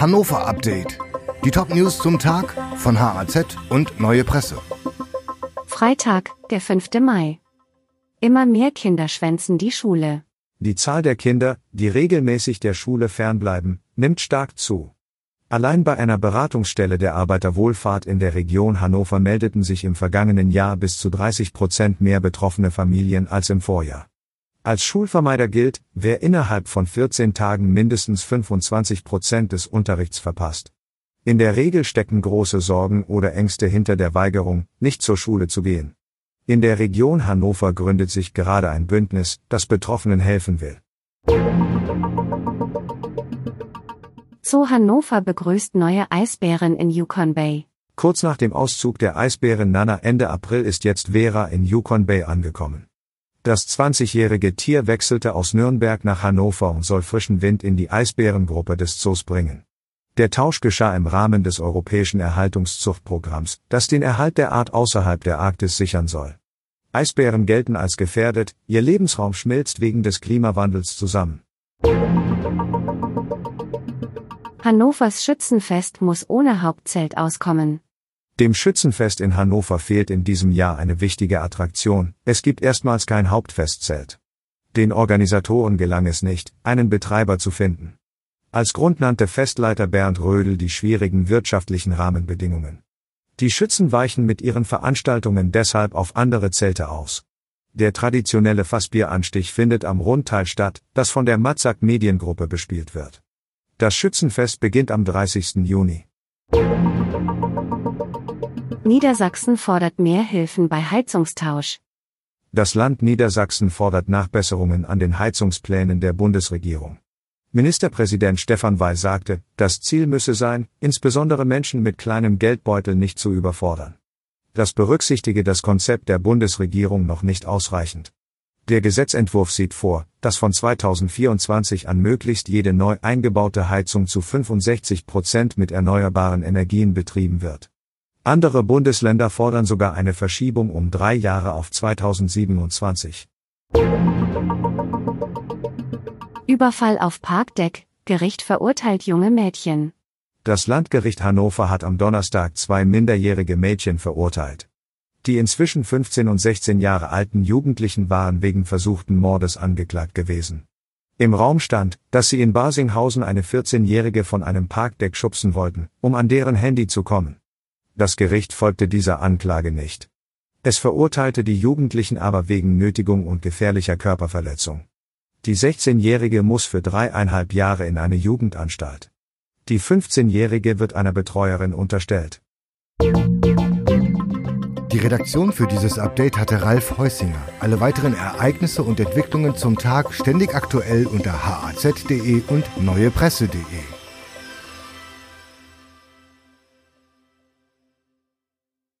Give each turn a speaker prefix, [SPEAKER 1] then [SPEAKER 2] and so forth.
[SPEAKER 1] Hannover Update. Die Top-News zum Tag von HAZ und Neue Presse.
[SPEAKER 2] Freitag, der 5. Mai. Immer mehr Kinder schwänzen die Schule.
[SPEAKER 3] Die Zahl der Kinder, die regelmäßig der Schule fernbleiben, nimmt stark zu. Allein bei einer Beratungsstelle der Arbeiterwohlfahrt in der Region Hannover meldeten sich im vergangenen Jahr bis zu 30 Prozent mehr betroffene Familien als im Vorjahr. Als Schulvermeider gilt, wer innerhalb von 14 Tagen mindestens 25 Prozent des Unterrichts verpasst. In der Regel stecken große Sorgen oder Ängste hinter der Weigerung, nicht zur Schule zu gehen. In der Region Hannover gründet sich gerade ein Bündnis, das Betroffenen helfen will.
[SPEAKER 2] Zoo Hannover begrüßt neue Eisbären in Yukon Bay.
[SPEAKER 3] Kurz nach dem Auszug der Eisbärin Nana Ende April ist jetzt Vera in Yukon Bay angekommen. Das 20-jährige Tier wechselte aus Nürnberg nach Hannover und soll frischen Wind in die Eisbärengruppe des Zoos bringen. Der Tausch geschah im Rahmen des europäischen Erhaltungszuchtprogramms, das den Erhalt der Art außerhalb der Arktis sichern soll. Eisbären gelten als gefährdet, ihr Lebensraum schmilzt wegen des Klimawandels zusammen.
[SPEAKER 2] Hannovers Schützenfest muss ohne Hauptzelt auskommen.
[SPEAKER 3] Dem Schützenfest in Hannover fehlt in diesem Jahr eine wichtige Attraktion, es gibt erstmals kein Hauptfestzelt. Den Organisatoren gelang es nicht, einen Betreiber zu finden. Als Grund nannte Festleiter Bernd Rödel die schwierigen wirtschaftlichen Rahmenbedingungen. Die Schützen weichen mit ihren Veranstaltungen deshalb auf andere Zelte aus. Der traditionelle Fassbieranstich findet am Rundteil statt, das von der Matzak Mediengruppe bespielt wird. Das Schützenfest beginnt am 30. Juni.
[SPEAKER 2] Niedersachsen fordert mehr Hilfen bei Heizungstausch.
[SPEAKER 3] Das Land Niedersachsen fordert Nachbesserungen an den Heizungsplänen der Bundesregierung. Ministerpräsident Stefan Weil sagte, das Ziel müsse sein, insbesondere Menschen mit kleinem Geldbeutel nicht zu überfordern. Das berücksichtige das Konzept der Bundesregierung noch nicht ausreichend. Der Gesetzentwurf sieht vor, dass von 2024 an möglichst jede neu eingebaute Heizung zu 65 Prozent mit erneuerbaren Energien betrieben wird. Andere Bundesländer fordern sogar eine Verschiebung um drei Jahre auf 2027.
[SPEAKER 2] Überfall auf Parkdeck, Gericht verurteilt junge Mädchen.
[SPEAKER 3] Das Landgericht Hannover hat am Donnerstag zwei minderjährige Mädchen verurteilt. Die inzwischen 15 und 16 Jahre alten Jugendlichen waren wegen versuchten Mordes angeklagt gewesen. Im Raum stand, dass sie in Basinghausen eine 14-Jährige von einem Parkdeck schubsen wollten, um an deren Handy zu kommen. Das Gericht folgte dieser Anklage nicht. Es verurteilte die Jugendlichen aber wegen Nötigung und gefährlicher Körperverletzung. Die 16-Jährige muss für dreieinhalb Jahre in eine Jugendanstalt. Die 15-Jährige wird einer Betreuerin unterstellt.
[SPEAKER 1] Die Redaktion für dieses Update hatte Ralf Heusinger. Alle weiteren Ereignisse und Entwicklungen zum Tag ständig aktuell unter haz.de und neuepresse.de.